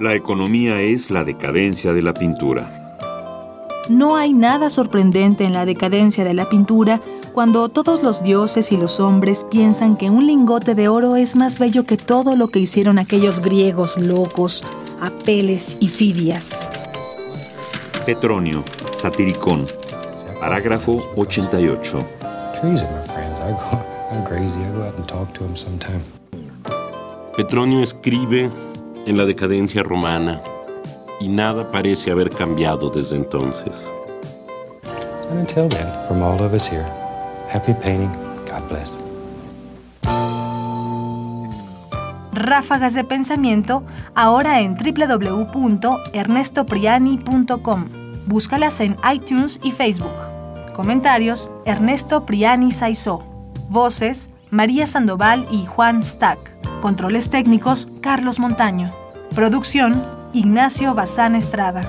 La economía es la decadencia de la pintura. No hay nada sorprendente en la decadencia de la pintura cuando todos los dioses y los hombres piensan que un lingote de oro es más bello que todo lo que hicieron aquellos griegos locos, Apeles y Fidias. Petronio, Satiricón, parágrafo 88. Petronio escribe en la decadencia romana y nada parece haber cambiado desde entonces. And until then, from all of us here, happy painting. God bless. Ráfagas de pensamiento ahora en www.ernestopriani.com. Búscalas en iTunes y Facebook. Comentarios: Ernesto Priani Saizó. Voces: María Sandoval y Juan Stack. Controles técnicos: Carlos Montaño. Producción: Ignacio Bazán Estrada.